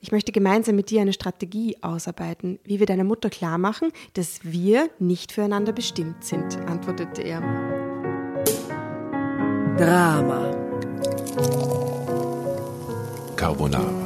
Ich möchte gemeinsam mit dir eine Strategie ausarbeiten, wie wir deiner Mutter klar machen, dass wir nicht füreinander bestimmt sind, antwortete er. Drama. Carbonara.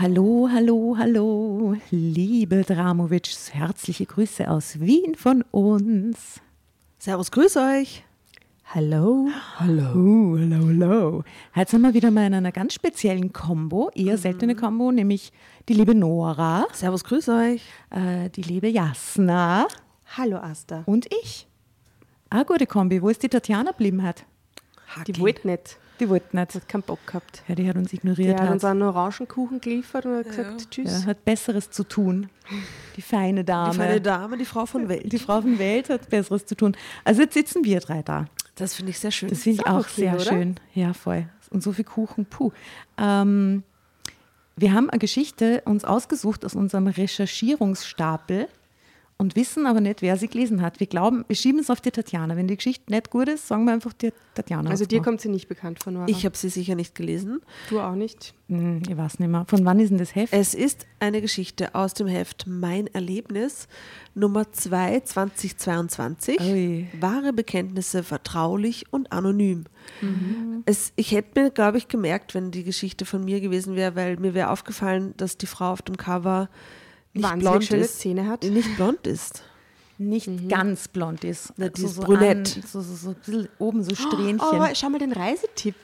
Hallo, hallo, hallo, liebe Dramovics, herzliche Grüße aus Wien von uns. Servus, grüß euch. Hallo. Hallo, hallo, hallo. Heute sind wir wieder mal in einer ganz speziellen Combo, eher seltene Combo, nämlich die liebe Nora, Servus, grüß euch. äh, die liebe Jasna Hallo Asta. und ich. Eine gute Kombi. Wo ist die Tatjana geblieben hat? Die wollte nicht. Die wollte nicht. Hat keinen Bock gehabt. Ja, die hat uns Die ignoriert. hat uns hat. einen Orangenkuchen geliefert und hat gesagt, tschüss. Ja, hat Besseres zu tun. Die feine Dame. Die feine Dame, die Frau von Welt. Die Frau von Welt hat Besseres zu tun. Also jetzt sitzen wir drei da. Das finde ich sehr schön. Das finde ich auch auch sehr oder? schön. Ja, voll. Und so viel Kuchen, puh. Ähm, wir haben eine Geschichte uns ausgesucht aus unserem Recherchierungsstapel und wissen aber nicht, wer sie gelesen hat. Wir glauben, wir schieben es auf die Tatjana. Wenn die Geschichte nicht gut ist, sagen wir einfach die Tatjana. Also dir kommt sie nicht bekannt von, Nora. ich habe sie sicher nicht gelesen. du auch nicht. Hm, ich weiß nicht mehr. Von wann ist denn das Heft? Es ist eine Geschichte aus dem Heft Mein Erlebnis, Nummer 2, 2022. Ui. Wahre Bekenntnisse vertraulich und anonym. Es, ich hätte mir, glaube ich, gemerkt, wenn die Geschichte von mir gewesen wäre, weil mir wäre aufgefallen, dass die Frau auf dem Cover nicht Wahnsinnig blond schöne ist. Zähne hat. Nicht blond ist. nicht ganz blond ist. Na, die ist so brünett. An, so, so, so ein bisschen oben so Strähnchen. Oh, aber schau mal den Reisetipp.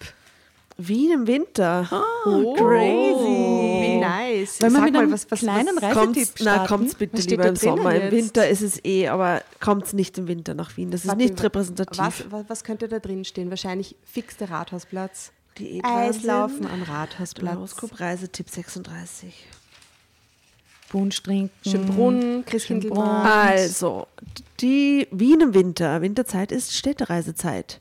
Wien im Winter. Oh, crazy. Wie nice. Wollen wir Sag mit mal, einem was, was, kleinen Reisetipp Kommt's, na, starten? kommt's bitte Was lieber im Sommer. Im jetzt? Winter ist es eh, aber kommt's nicht im Winter nach Wien. Das ist Warte, nicht repräsentativ. Was, was, was könnte da drin stehen? Wahrscheinlich fix der Rathausplatz. Diätwahnsinn. Eislaufen am Rathausplatz. Horoskop Reisetipp 36. Punsch trinken. Schönbrunn, Christkindlmarkt. Also, die Wien im Winter, Winterzeit ist Städtereisezeit.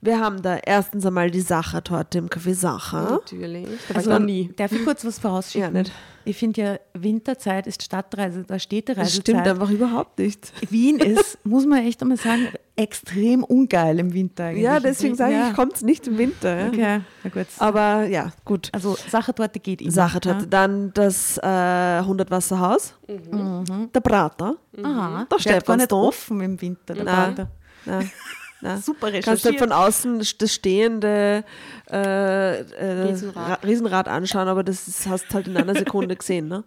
Wir haben da erstens einmal die Sachertorte im Café Sacher. Natürlich. Da war Also, ich noch nie. Darf ich kurz was vorausschicken? Ja, nicht. Ich finde ja, Winterzeit ist Stadtreise, da Das Städtereisezeit. stimmt einfach überhaupt nicht. Wien ist, muss man echt einmal sagen, extrem ungeil im Winter eigentlich. Ja, deswegen sage Ja. ich, kommt es nicht im Winter. Ja. Okay, na gut. Aber ja, gut. Also Sachertorte geht immer. Sachertorte. Dann das äh, 100 Wasserhaus. Der Prater. Ja? Aha, Der der steht gar nicht Stephansdom. offen im Winter. Der Nein. Prater. Ja. Ja. Super Kannst du recherchiert. von außen das stehende äh, äh, Riesenrad. Ra- Riesenrad anschauen, aber das ist, hast halt in einer Sekunde gesehen. Ne?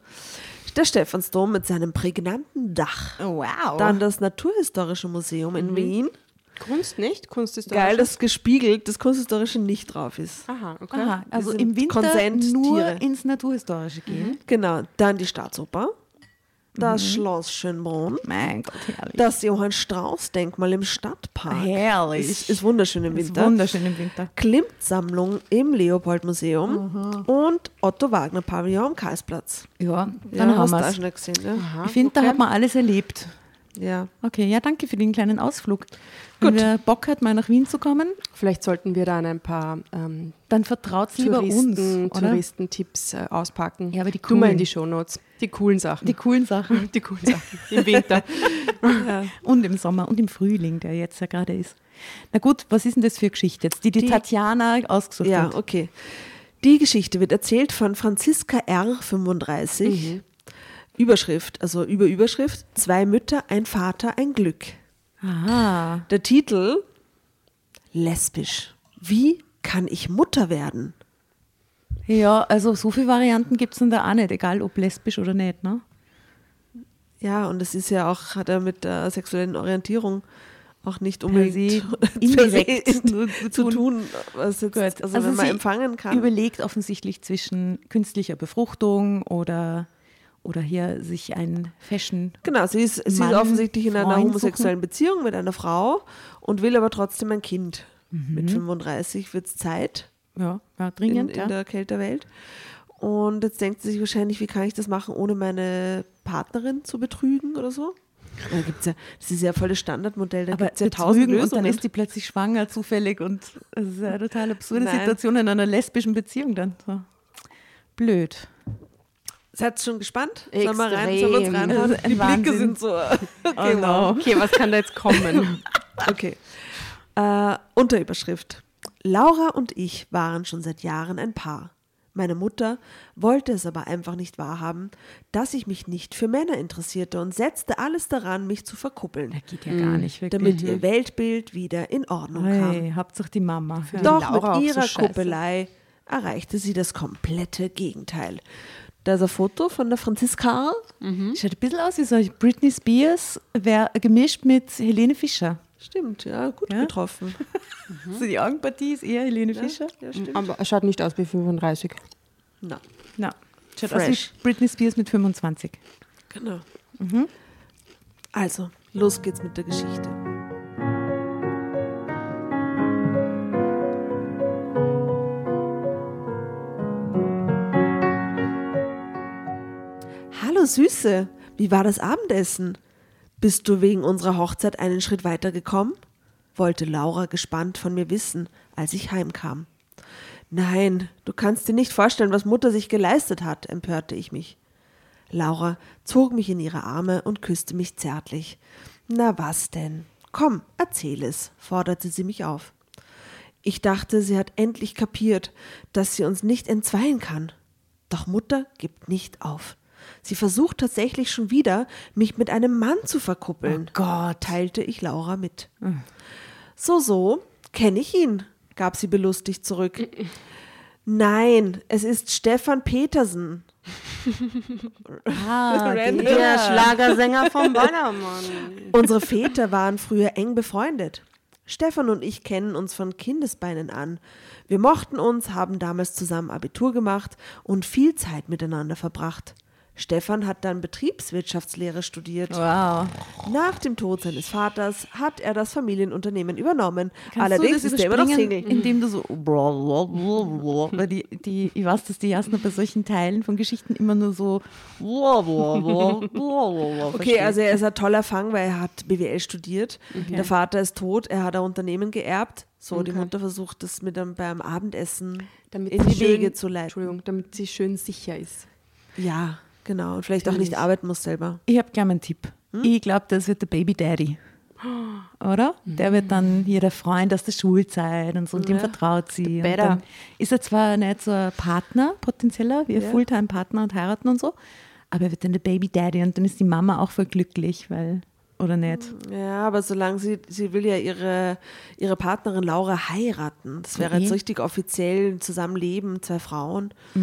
Der Stephansdom mit seinem prägnanten Dach. Wow. Dann das Naturhistorische Museum in Wien. Kunst nicht? Kunst ist Geil, dass gespiegelt das Kunsthistorische nicht drauf ist. Aha, okay. Aha, also im Winter Konsent- nur Tiere. ins Naturhistorische gehen. Genau, dann die Staatsoper, das Schloss Schönbrunn, Mein Gott, herrlich. das Johann Strauß Denkmal im Stadtpark. Herrlich. Ist, ist wunderschön im ist Winter. wunderschön im Winter. Klimt-Sammlung im Leopold-Museum und Otto Wagner Pavillon am Karlsplatz. Ja, Ja, dann haben hast wir es. ne? Ich finde, da hat man alles erlebt. Ja. Okay, ja, danke für den kleinen Ausflug. Wenn Gut. wer Bock hat, mal nach Wien zu kommen, Vielleicht sollten wir dann ein paar ähm, dann vertraut lieber uns? Touristentipps äh, auspacken. Ja, aber die Tu mal coolen. in die Shownotes. Die coolen Sachen. Die coolen Sachen. die coolen Sachen. Im Winter. Und im Sommer und im Frühling, der jetzt ja gerade ist. Na gut, was ist denn das für eine Geschichte jetzt, die die, Die- Tatjana ausgesucht Ja, hat? okay. Die Geschichte wird erzählt von Franziska R. 35. Überschrift, also über Überschrift, zwei Mütter, ein Vater, ein Glück. Aha. Der Titel, lesbisch. Wie kann ich Mutter werden? Ja, also so viele Varianten gibt es dann da auch nicht, egal ob lesbisch oder nicht, ne? Ja, und es ist ja auch, hat er mit der sexuellen Orientierung auch nicht unbedingt indirekt zu tun. was jetzt, Gut. also, wenn man empfangen kann. Überlegt offensichtlich zwischen künstlicher Befruchtung oder, oder hier sich ein Fashion. Genau, sie ist, sie ist offensichtlich in einer homosexuellen Beziehung mit einer Frau und will aber trotzdem ein Kind. Mit 35 wird es Zeit Ja, ja in, dringend. in ja. der Kälterwelt. Und jetzt denkt sie sich wahrscheinlich, wie kann ich das machen, ohne meine Partnerin zu betrügen oder so? Da gibt's ja, das ist ja voll das Standardmodell, da aber gibt es ja tausend betrügen und Lösungen. dann ist die plötzlich schwanger, zufällig und das ist eine total absurde Nein. Situation in einer lesbischen Beziehung dann. So. Blöd. Seid ihr schon gespannt? Sollen wir, rein, sollen wir uns Extrem. reinhauen? Die Blicke Wahnsinn. sind so. Okay, Oh no. Okay, was kann da jetzt kommen? Okay. Äh, Unterüberschrift. Laura und ich waren schon seit Jahren ein Paar. Meine Mutter wollte es aber einfach nicht wahrhaben, dass ich mich nicht für Männer interessierte und setzte alles daran, mich zu verkuppeln, Das geht ja gar nicht wirklich. damit ihr Weltbild wieder in Ordnung kam. Hey, Hauptsache die Mama. die Doch auch mit so ihrer scheiße. Kuppelei erreichte sie das komplette Gegenteil. Da ist ein Foto von der Franziska. Schaut ein bisschen aus wie so Britney Spears, wär gemischt mit Helene Fischer. Stimmt, ja, gut Ja? getroffen. So die Augenpartie ist eher Helene Fischer. Ja, stimmt. Aber er schaut nicht aus wie 35. Na, Na, schaut aus Fresh. wie Britney Spears mit 25. genau. Also, los geht's mit der Geschichte. Hallo Süße, wie war das Abendessen? Bist du wegen unserer Hochzeit einen Schritt weiter gekommen? wollte Laura gespannt von mir wissen, als ich heimkam. Nein, du kannst dir nicht vorstellen, was Mutter sich geleistet hat, empörte ich mich. Laura zog mich in ihre Arme und küsste mich zärtlich. Na was denn? Komm, erzähl es, forderte sie mich auf. Ich dachte, sie hat endlich kapiert, dass sie uns nicht entzweien kann. Doch Mutter gibt nicht auf. Sie versucht tatsächlich schon wieder, mich mit einem Mann zu verkuppeln. Oh Gott. teilte ich Laura mit. So, so, kenne ich ihn, gab sie belustigt zurück. Nein, es ist Stefan Petersen. Ah. Der Schlagersänger vom Ballermann. Unsere Väter waren früher eng befreundet. Stefan und ich kennen uns von Kindesbeinen an. Wir mochten uns, haben damals zusammen Abitur gemacht und viel Zeit miteinander verbracht. Stefan hat dann Betriebswirtschaftslehre studiert. Wow. Nach dem Tod seines Vaters hat er das Familienunternehmen übernommen. Kannst Allerdings du das ist er immer noch Single. Indem du so. Weil die, die, ich weiß, dass die Jasna bei solchen Teilen von Geschichten immer nur so. Okay, also er ist ein toller Fang, weil er hat BWL studiert. Der Vater ist tot, er hat ein Unternehmen geerbt. So, die Okay. Mutter versucht das mit einem, beim Abendessen Damit in sie die Wege schön- zu leiten. Entschuldigung, damit sie schön sicher ist. Ja, genau. Und vielleicht auch nicht arbeiten muss selber. Ich habe gleich einen Tipp. Ich glaube, das wird der Baby Daddy. Oder? Der wird dann hier der Freund aus der Schulzeit und so, und dem vertraut sie. Und dann ist er zwar nicht so ein Partner, potenzieller, wie ein Fulltime-Partner und heiraten und so, aber er wird dann der Baby Daddy und dann ist die Mama auch voll glücklich, weil, oder nicht? Ja, aber solange sie, sie will ja ihre, ihre Partnerin Laura heiraten. Das wäre Okay. jetzt richtig offiziell ein Zusammenleben, zwei Frauen. Ah,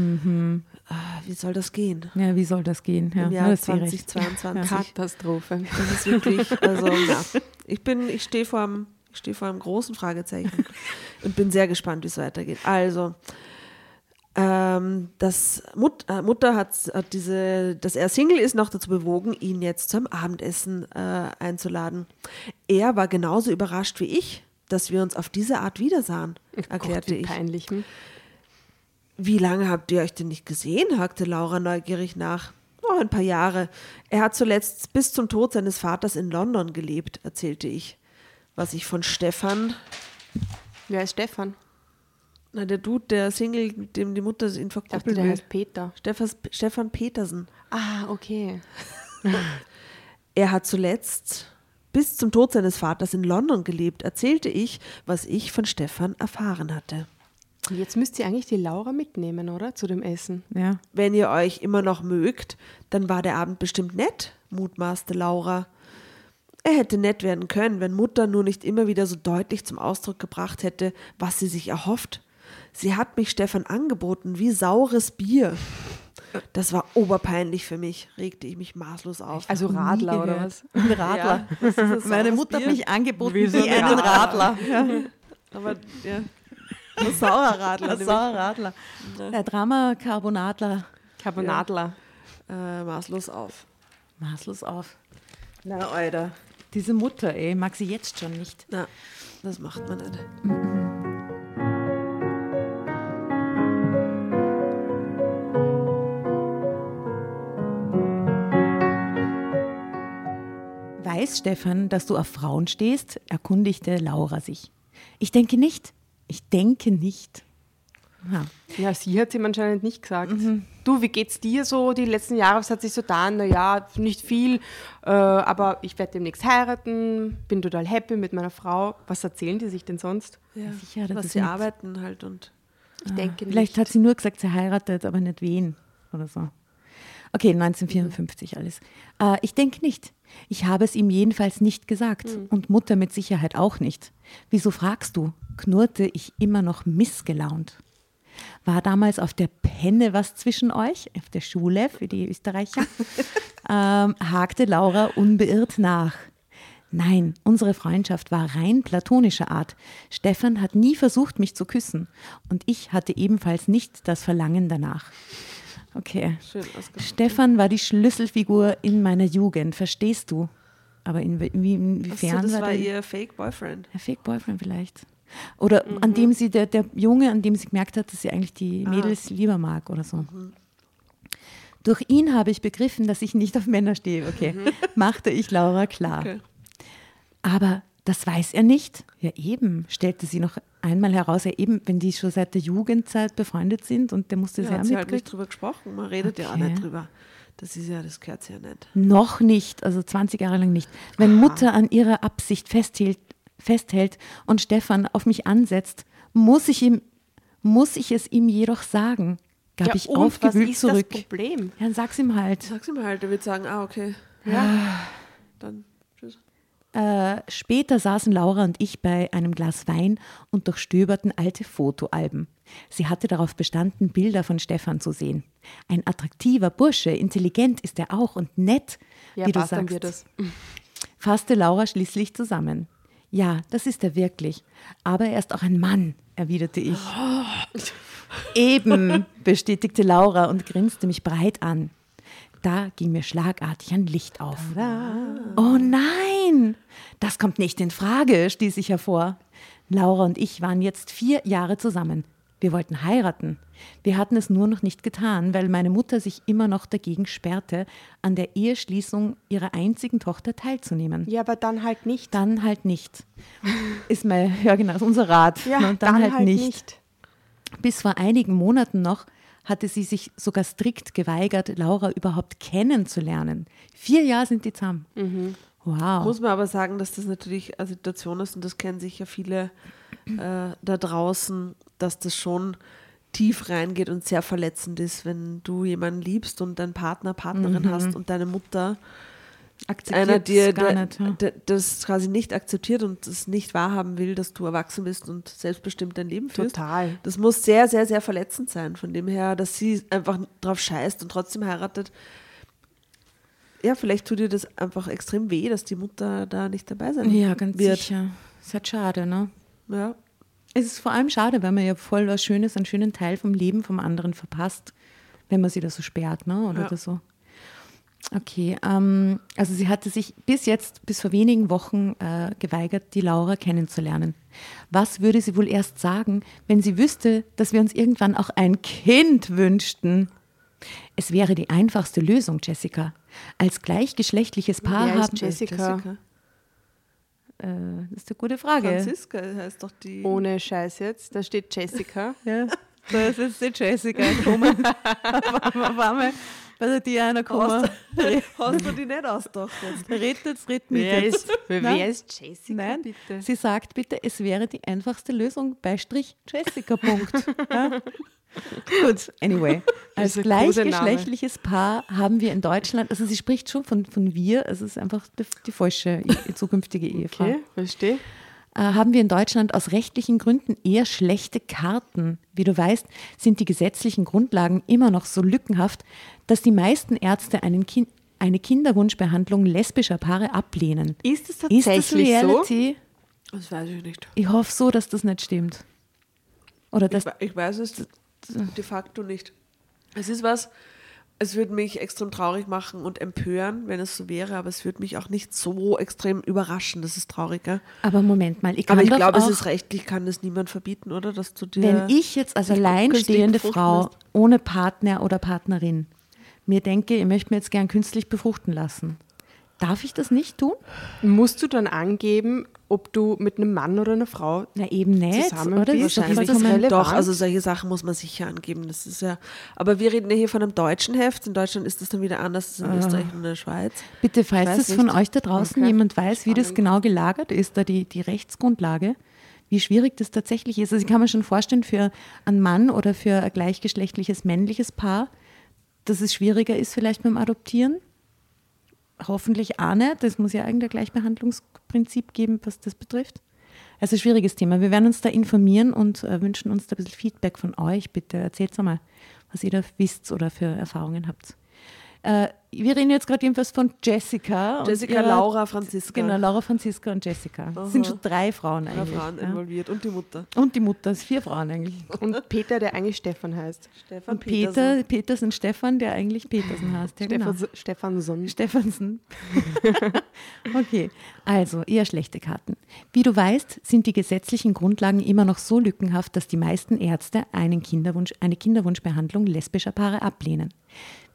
Wie soll das gehen? Ja, wie soll das gehen? Ja, Im ja, Jahr das ist eh recht. 2022. Katastrophe. Das ist wirklich, also ja. Ich bin, ich stehe vor einem, ich stehe vor einem großen Fragezeichen und bin sehr gespannt, wie es weitergeht. Also, ähm, das Mut, äh, Mutter hat, hat diese, dass er Single ist, noch dazu bewogen, ihn jetzt zum Abendessen äh, einzuladen. Er war genauso überrascht wie ich, dass wir uns auf diese Art wiedersahen, erklärte Gott, wie ich. peinlich. Hm? Wie lange habt ihr euch denn nicht gesehen? hakte Laura neugierig nach. Oh, ein paar Jahre. Er hat zuletzt bis zum Tod seines Vaters in London gelebt, erzählte ich. Was ich von Stefan, Wer ist Stefan? na, der Dude, der Single, mit dem die Mutter ihn Ich dachte, verkuppeln der heißt Peter. Stefan, Stefan Petersen. Ah, okay. Er hat zuletzt bis zum Tod seines Vaters in London gelebt, erzählte ich, was ich von Stefan erfahren hatte. Jetzt müsst ihr eigentlich die Laura mitnehmen, oder? Zu dem Essen. Ja. Wenn ihr euch immer noch mögt, dann war der Abend bestimmt nett, mutmaßte Laura. Er hätte nett werden können, wenn Mutter nur nicht immer wieder so deutlich zum Ausdruck gebracht hätte, was sie sich erhofft. Sie hat mich Stefan angeboten wie saures Bier. Das war oberpeinlich für mich, regte ich mich maßlos auf. Also Radler oder was? Ein Radler. Ja, Meine Mutter hat Bier? mich angeboten Wie wie, so ein einen Radler. Ja. Aber ja, ein saurer Radler. Ein saurer Radler. Der Drama Carbonadler. Carbonadler. Äh, maßlos auf. Maßlos auf. Na, Alter. Diese Mutter, ey, mag sie jetzt schon nicht. Na, das macht man nicht. Weiß Stefan, dass du auf Frauen stehst? erkundigte Laura sich. Ich denke nicht. Ich denke nicht. Ja. Ja, sie hat ihm anscheinend nicht gesagt. Du, wie geht's dir so die letzten Jahre? Was hat sich so getan? Naja, nicht viel, äh, aber ich werde demnächst heiraten, bin total happy mit meiner Frau. Was erzählen die sich denn sonst? Ja, sicher, was sie nicht- arbeiten halt und Ich denke Vielleicht nicht. hat sie nur gesagt, sie heiratet, aber nicht wen oder so. Okay, 1954 alles. Äh, ich denke nicht. Ich habe es ihm jedenfalls nicht gesagt und Mutter mit Sicherheit auch nicht. Wieso fragst du? knurrte ich immer noch missgelaunt. War damals auf der Penne was zwischen euch, auf der Schule für die Österreicher? ähm, hakte Laura unbeirrt nach. Nein, unsere Freundschaft war rein platonischer Art. Stefan hat nie versucht, mich zu küssen. Und ich hatte ebenfalls nicht das Verlangen danach. Okay. schön. Stefan war die Schlüsselfigur in meiner Jugend, verstehst du? Aber in, wie, inwiefern das war ihr Fake Boyfriend. der Fake Boyfriend vielleicht. Oder Mhm. an dem sie, der, der Junge, an dem sie gemerkt hat, dass sie eigentlich die Ah. Mädels lieber mag oder so. Mhm. Durch ihn habe ich begriffen, dass ich nicht auf Männer stehe, okay. Machte ich Laura klar. Mhm. Okay. Aber das weiß er nicht. Ja, eben, stellte sie noch einmal heraus, ja, eben, wenn die schon seit der Jugendzeit befreundet sind und der musste Ja, sie hat sie halt nicht drüber gesprochen. Man redet ja auch Okay. nicht drüber. Das ist ja, das gehört ja nicht. Noch nicht, also 20 Jahre lang nicht. Wenn Mutter an ihrer Absicht festhält, festhält und Stefan auf mich ansetzt, muss ich, ihm, muss ich es ihm jedoch sagen, gab Ja, ich aufgewühlt was ist zurück. das Problem? Ja, dann sag's ihm halt. Sag's ihm halt, er wird sagen, ah, okay, Ja. dann tschüss. Äh, später saßen Laura und ich bei einem Glas Wein und durchstöberten alte Fotoalben. Sie hatte darauf bestanden, Bilder von Stefan zu sehen. Ein attraktiver Bursche, intelligent ist er auch und nett, Ja, wie du sagst. wird das. fasste Laura schließlich zusammen. Ja, das ist er wirklich. Aber er ist auch ein Mann, erwiderte ich. Eben, bestätigte Laura und grinste mich breit an. Da ging mir schlagartig ein Licht auf. Oh nein, das kommt nicht in Frage, stieß ich hervor. Laura und ich waren jetzt vier Jahre zusammen. Wir wollten heiraten. Wir hatten es nur noch nicht getan, weil meine Mutter sich immer noch dagegen sperrte, an der Eheschließung ihrer einzigen Tochter teilzunehmen. Ja, aber dann halt nicht. Dann halt nicht. Ist mein, ja genau, ist unser Rat. ja, Und dann, halt, nicht. nicht. Bis vor einigen Monaten noch hatte sie sich sogar strikt geweigert, Laura überhaupt kennenzulernen. Vier Jahre sind die zusammen. Wow. Muss man aber sagen, dass das natürlich eine Situation ist und das kennen sicher viele äh, da draußen, dass das schon tief reingeht und sehr verletzend ist, wenn du jemanden liebst und deinen Partner, Partnerin Mhm. hast und deine Mutter Akzeptiert einer dir gar der- nicht. Ja. das quasi nicht akzeptiert und das nicht wahrhaben will, dass du erwachsen bist und selbstbestimmt dein Leben führst. Total. Das muss sehr, sehr, sehr verletzend sein. Von dem her, dass sie einfach drauf scheißt und trotzdem heiratet. Ja, vielleicht tut ihr das einfach extrem weh, dass die Mutter da nicht dabei sein Ja, ganz wird. sicher. Ist halt schade, ne? Ja. Es ist vor allem schade, weil man ja voll was Schönes, einen schönen Teil vom Leben vom anderen verpasst, wenn man sie da so sperrt, ne? Oder Ja. so. Okay, ähm, also sie hatte sich bis jetzt, bis vor wenigen Wochen äh, geweigert, die Laura kennenzulernen. Was würde sie wohl erst sagen, wenn sie wüsste, dass wir uns irgendwann auch ein Kind wünschten? Es wäre die einfachste Lösung, Jessica. Als gleichgeschlechtliches Paar Wer ist haben. Jessica? Äh, das ist eine gute Frage. Franziska heißt doch die. Ohne Scheiß jetzt. Da steht Jessica. Ja, das ist die Jessica gekommen. auf einmal bei der Diana gekommen. Hast du die nicht ausgedacht jetzt? Redet mit Wer jetzt. ist, wer Nein. ist Jessica, Nein, bitte? sie sagt bitte, es wäre die einfachste Lösung, Beistrich Jessica, Punkt. ja? Gut, anyway. Als gleichgeschlechtliches Paar haben wir in Deutschland, also sie spricht schon von, von wir, also es ist einfach die, die falsche zukünftige Ehefrau. Okay, verstehe. Äh, haben wir in Deutschland aus rechtlichen Gründen eher schlechte Karten. Wie du weißt, sind die gesetzlichen Grundlagen immer noch so lückenhaft, dass die meisten Ärzte einen kind, eine Kinderwunschbehandlung lesbischer Paare ablehnen. Ist es Ist das tatsächlich so? Reality? Das weiß ich nicht. Ich hoffe so, dass das nicht stimmt. Oder dass Ich, ich weiß es de facto nicht. Es ist was, es würde mich extrem traurig machen und empören, wenn es so wäre, aber es würde mich auch nicht so extrem überraschen. Das ist traurig, gell? Aber Moment mal, ich kann Aber ich glaube, es ist rechtlich, kann das niemand verbieten, oder? Dass du dir. wenn ich jetzt als alleinstehende Frau lässt. ohne Partner oder Partnerin mir denke, ich möchte mir jetzt gern künstlich befruchten lassen, darf ich das nicht tun? Musst du dann angeben, ob du mit einem Mann oder einer Frau Na eben nicht, Zusammen oder? bist, Ist doch wahrscheinlich vollkommen- relevant. Doch, also solche Sachen muss man sicher angeben. Das ist ja. Aber wir reden ja hier von einem deutschen Heft. In Deutschland ist das dann wieder anders als in Österreich und in der Schweiz. Bitte, falls es von euch da draußen Okay. jemand weiß, wie das genau gelagert ist, da die, die Rechtsgrundlage, wie schwierig das tatsächlich ist. Also ich kann mir schon vorstellen, für einen Mann oder für ein gleichgeschlechtliches männliches Paar, dass es schwieriger ist vielleicht beim Adoptieren. Hoffentlich auch nicht. Es muss ja eigentlich ein Gleichbehandlungsprinzip geben, was das betrifft. Also ein schwieriges Thema. Wir werden uns da informieren und äh, wünschen uns da ein bisschen Feedback von euch. Bitte erzählt mal, was ihr da wisst oder für Erfahrungen habt. Äh, wir reden jetzt gerade jedenfalls von Jessica. und Jessica, ihrer- Laura, Franziska. Genau, Laura, Franziska und Jessica. Es sind schon drei Frauen Drei eigentlich. Frauen ja. involviert und die Mutter. Und die Mutter, es sind vier Frauen eigentlich. und Peter, der eigentlich Stefan heißt. Stefan Und Peter, Petersen Stefan, der eigentlich Petersen heißt. Ja, genau. Stefan, Stefansson. Stephansen. okay, also eher schlechte Karten. Wie du weißt, sind die gesetzlichen Grundlagen immer noch so lückenhaft, dass die meisten Ärzte einen Kinderwunsch, eine Kinderwunschbehandlung lesbischer Paare ablehnen.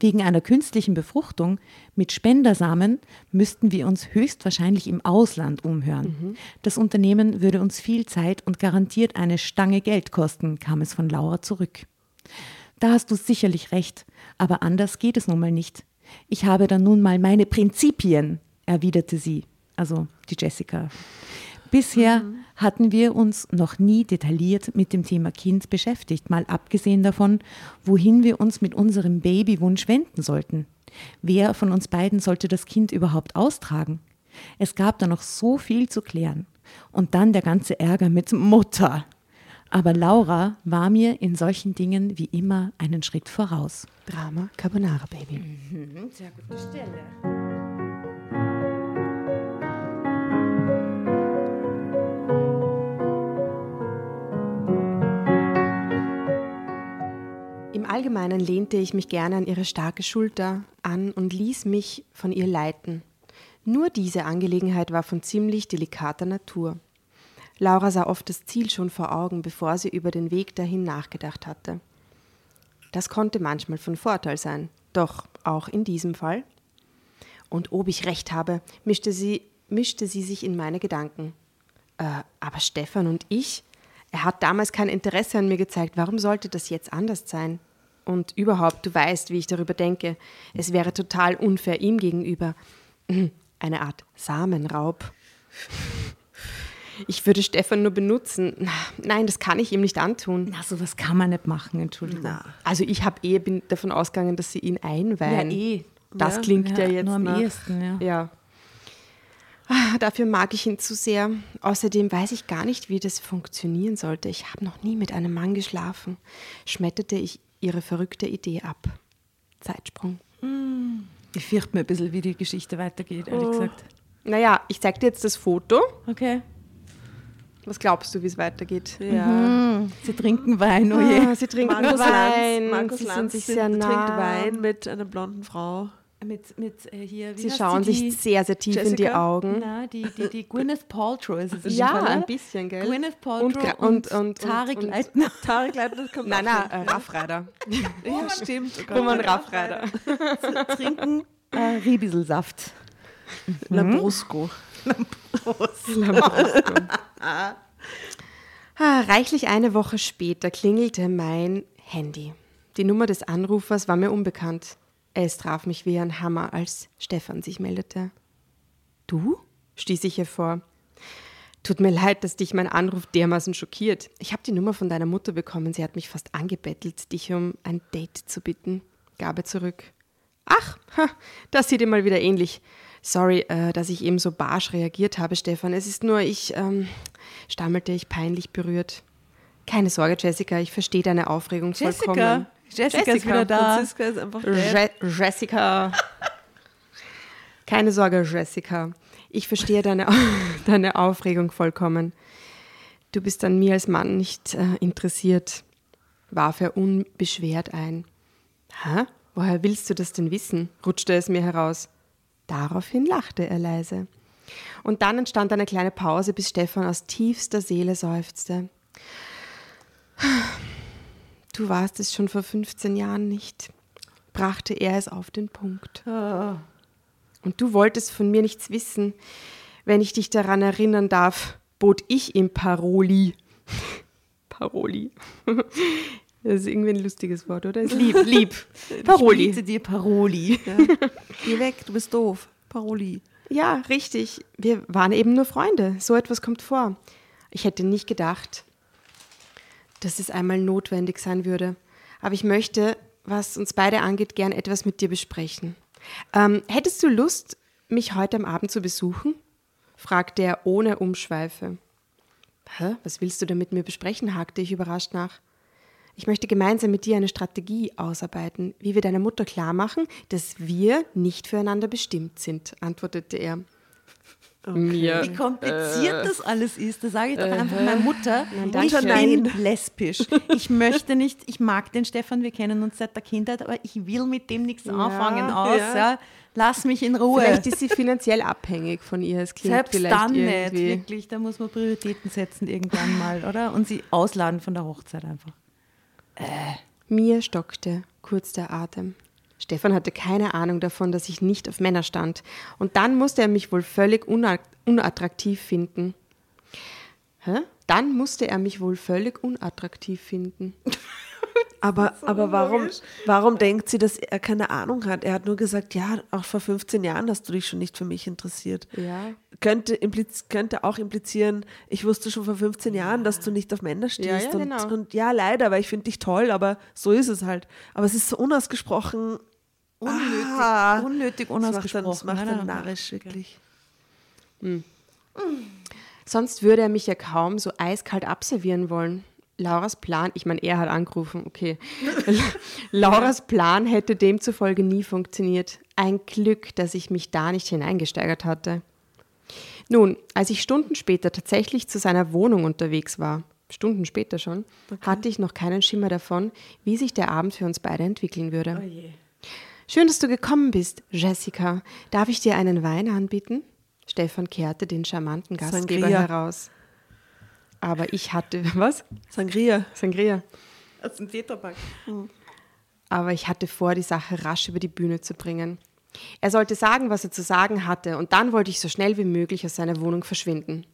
Wegen einer künstlichen Befruchtung mit Spendersamen müssten wir uns höchstwahrscheinlich im Ausland umhören. Das Unternehmen würde uns viel Zeit und garantiert eine Stange Geld kosten, kam es von Laura zurück. Da hast du sicherlich recht, aber anders geht es nun mal nicht. Ich habe dann nun mal meine Prinzipien, erwiderte sie, also die Jessica. Bisher hatten wir uns noch nie detailliert mit dem Thema Kind beschäftigt, mal abgesehen davon, wohin wir uns mit unserem Babywunsch wenden sollten. Wer von uns beiden sollte das Kind überhaupt austragen? Es gab da noch so viel zu klären. Und dann der ganze Ärger mit Mutter. Aber Laura war mir in solchen Dingen wie immer einen Schritt voraus. Drama Carbonara Baby. Sehr gute Stelle. Allgemeinen lehnte ich mich gerne an ihre starke Schulter an und ließ mich von ihr leiten. Nur diese Angelegenheit war von ziemlich delikater Natur. Laura sah oft das Ziel schon vor Augen, bevor sie über den Weg dahin nachgedacht hatte. Das konnte manchmal von Vorteil sein, doch auch in diesem Fall. Und ob ich recht habe, mischte sie, mischte sie sich in meine Gedanken. Äh, aber Stefan und ich, er hat damals kein Interesse an mir gezeigt. Warum sollte das jetzt anders sein? Und überhaupt, du weißt, wie ich darüber denke. Es wäre total unfair ihm gegenüber. Eine Art Samenraub. Ich würde Stefan nur benutzen. Nein, das kann ich ihm nicht antun. Na, sowas kann man nicht machen, Entschuldigung. Also ich habe eh bin davon ausgegangen, dass sie ihn einweihen. Ja, eh. Das Ja, klingt ja, ja, jetzt nur am nach, ehesten, ja. ja. Ah, Dafür mag ich ihn zu sehr. Außerdem weiß ich gar nicht, wie das funktionieren sollte. Ich habe noch nie mit einem Mann geschlafen. Schmetterte ich ihre verrückte Idee ab. Zeitsprung. Ich fürchte mir ein bisschen, wie die Geschichte weitergeht, ehrlich gesagt. Naja, ich zeig dir jetzt das Foto. Okay. Was glaubst du, wie es weitergeht? Ja. Sie trinken Wein, oh je. Ah, sie trinken Markus Wein. Lanz, Markus sie Lanz sind sich sind- sehr trinkt nah. Wein mit einer blonden Frau. Mit, mit äh, hier, wie Sie schauen die, sich sehr, sehr tief in die Jessica? Augen. Na, die, die, die Gwyneth Paltrow ist es. Ja, ein bisschen, gell? Gwyneth Paltrow Und und, und- und- Tarek und- und- Leitner. Tarek Leitner kommt Nein, nein, äh, Raffreiter. hin. Ja, stimmt. Oh. Roman Raffreiter. trinken äh, Riebiselsaft. Lambrusco. Ah, reichlich eine Woche später klingelte mein Handy. Die Nummer des Anrufers war mir unbekannt. Es traf mich wie ein Hammer, als Stefan sich meldete. Du? stieß ich hervor. Tut mir leid, dass dich mein Anruf dermaßen schockiert. Ich habe die Nummer von deiner Mutter bekommen. Sie hat mich fast angebettelt, dich um ein Date zu bitten. Gabe zurück. Ach, das sieht mal wieder ähnlich. Sorry, äh, dass ich eben so barsch reagiert habe, Stefan. Es ist nur, ich, ähm, stammelte ich peinlich berührt. Keine Sorge, Jessica, ich verstehe deine Aufregung vollkommen. Jessica. Jessica ist wieder da. Franziska ist einfach. Je Jessica. Keine Sorge, Jessica. Ich verstehe deine, deine Aufregung vollkommen. Du bist an mir als Mann nicht äh, interessiert, warf er unbeschwert ein. Hä? Woher willst du das denn wissen? rutschte es mir heraus. Daraufhin lachte er leise. Und dann entstand eine kleine Pause, bis Stefan aus tiefster Seele seufzte. Du warst es schon vor 15 Jahren nicht, brachte er es auf den Punkt. Und du wolltest von mir nichts wissen. Wenn ich dich daran erinnern darf, bot ich ihm Paroli. Paroli. Das ist irgendwie ein lustiges Wort, oder? Ist lieb, lieb. Ich Paroli. biete dir Paroli. Ja. Geh weg, du bist doof. Paroli. Ja, richtig. Wir waren eben nur Freunde. So etwas kommt vor. Ich hätte nicht gedacht, dass es einmal notwendig sein würde. Aber ich möchte, was uns beide angeht, gern etwas mit dir besprechen. Ähm, hättest du Lust, mich heute am Abend zu besuchen? fragte er ohne Umschweife. Hä? Was willst du denn mit mir besprechen? hakte ich überrascht nach. Ich möchte gemeinsam mit dir eine Strategie ausarbeiten, wie wir deiner Mutter klarmachen, dass wir nicht füreinander bestimmt sind, antwortete er. Mir. Wie kompliziert das alles ist, da sage ich doch einfach meiner Mutter, danke. ich bin Nein. lesbisch. Ich möchte nicht, ich mag den Stefan, wir kennen uns seit der Kindheit, aber ich will mit dem nichts anfangen aus. ja. Ja. Lass mich in Ruhe. Vielleicht ist sie finanziell abhängig von ihr. Es klingt Selbst vielleicht dann nicht, irgendwie. wirklich. Da muss man Prioritäten setzen irgendwann mal, oder? Und sie ausladen von der Hochzeit einfach. Mir stockte kurz der Atem. Stefan hatte keine Ahnung davon, dass ich nicht auf Männer stand. Und dann musste er mich wohl völlig una- unattraktiv finden. Hä? Dann musste er mich wohl völlig unattraktiv finden. Aber, aber warum, warum denkt sie, dass er keine Ahnung hat? Er hat nur gesagt, ja, auch vor 15 Jahren hast du dich schon nicht für mich interessiert. Ja. Könnte, impliz könnte auch implizieren, ich wusste schon vor 15 Jahren, dass du nicht auf Männer stehst. Ja, ja, und, genau. und ja, leider, weil ich finde dich toll, aber so ist es halt. Aber es ist so unausgesprochen. Unnötig, Ah, unnötig unausgesprochen. das macht dann narrisch, wirklich. Sonst würde er mich ja kaum so eiskalt abservieren wollen. Lauras Plan, ich meine, er hat angerufen, okay. Lauras Plan hätte demzufolge nie funktioniert. Ein Glück, dass ich mich da nicht hineingesteigert hatte. Nun, als ich Stunden später tatsächlich zu seiner Wohnung unterwegs war, Stunden später schon, hatte ich noch keinen Schimmer davon, wie sich der Abend für uns beide entwickeln würde. Schön, dass du gekommen bist, Jessica. Darf ich dir einen Wein anbieten? Stefan kehrte den charmanten Gastgeber Sangria. heraus. Aber ich hatte, was? Sangria. Sangria. Aus dem Tetrapack. Aber ich hatte vor, die Sache rasch über die Bühne zu bringen. Er sollte sagen, was er zu sagen hatte, und dann wollte ich so schnell wie möglich aus seiner Wohnung verschwinden.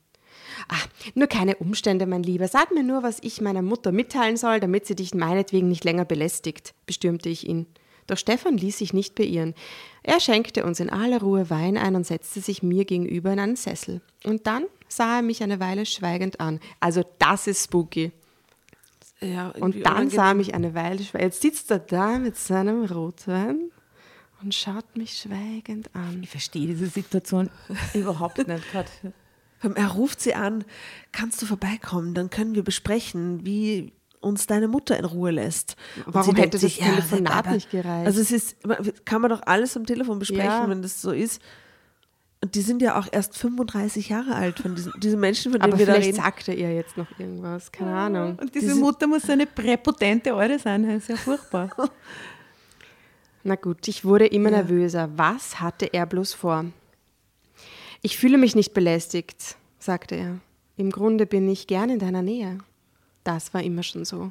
Ah, nur keine Umstände, mein Lieber. Sag mir nur, was ich meiner Mutter mitteilen soll, damit sie dich meinetwegen nicht länger belästigt, bestürmte ich ihn. Doch Stefan ließ sich nicht beirren. Er schenkte uns in aller Ruhe Wein ein und setzte sich mir gegenüber in einen Sessel. Und dann sah er mich eine Weile schweigend an. Also das ist spooky. Ja, Und dann sah er mich eine Weile schweigend. Jetzt sitzt er da mit seinem Rotwein und schaut mich schweigend an. Ich verstehe diese Situation überhaupt nicht gerade. Er ruft sie an, kannst du vorbeikommen, dann können wir besprechen, wie uns deine Mutter in Ruhe lässt. Und Warum sie hätte das Telefonat aber- nicht gereicht? Also es ist, kann man doch alles am Telefon besprechen, Ja. wenn das so ist. Und die sind ja auch erst 35 Jahre alt, von diesen, diese Menschen, von Aber denen wir da vielleicht reden. sagt er ihr jetzt noch irgendwas. Keine Ahnung. Und diese, Diese- Mutter muss so eine präpotente Eure sein, das ist ja furchtbar. Na gut, ich wurde immer nervöser. Was hatte er bloß vor? Ich fühle mich nicht belästigt, sagte er. Im Grunde bin ich gern in deiner Nähe. Das war immer schon so.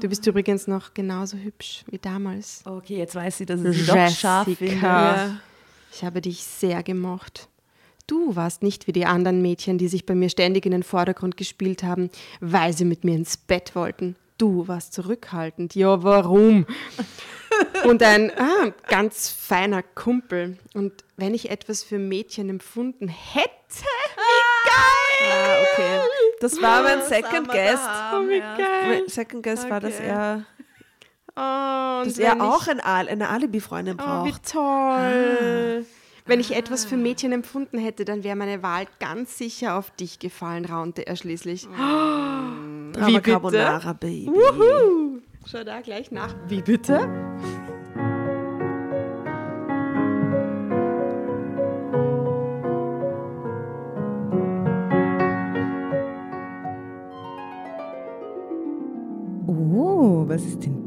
Du bist übrigens noch genauso hübsch wie damals. Okay, jetzt weiß sie, dass es sie doch scharf Jessica. findet. Ja. Ich habe dich sehr gemocht. Du warst nicht wie die anderen Mädchen, die sich bei mir ständig in den Vordergrund gespielt haben, weil sie mit mir ins Bett wollten. Du warst zurückhaltend. Ja, warum? Und ein ah, ganz feiner Kumpel. Und wenn ich etwas für Mädchen empfunden hätte, wie geil! Ah, okay. Das war mein Second Guest. Oh, wie geil! Mein Second Guest war, dass er, Oh, dass er auch ein Al eine Alibi-Freundin Oh, wie braucht. toll. Wenn ich etwas für Mädchen empfunden hätte, dann wäre meine Wahl ganz sicher auf dich gefallen, raunte er schließlich. Drama Wie bitte? Carbonara, Baby. Wuhu. Schau da gleich nach. Wie bitte? Oh, was ist denn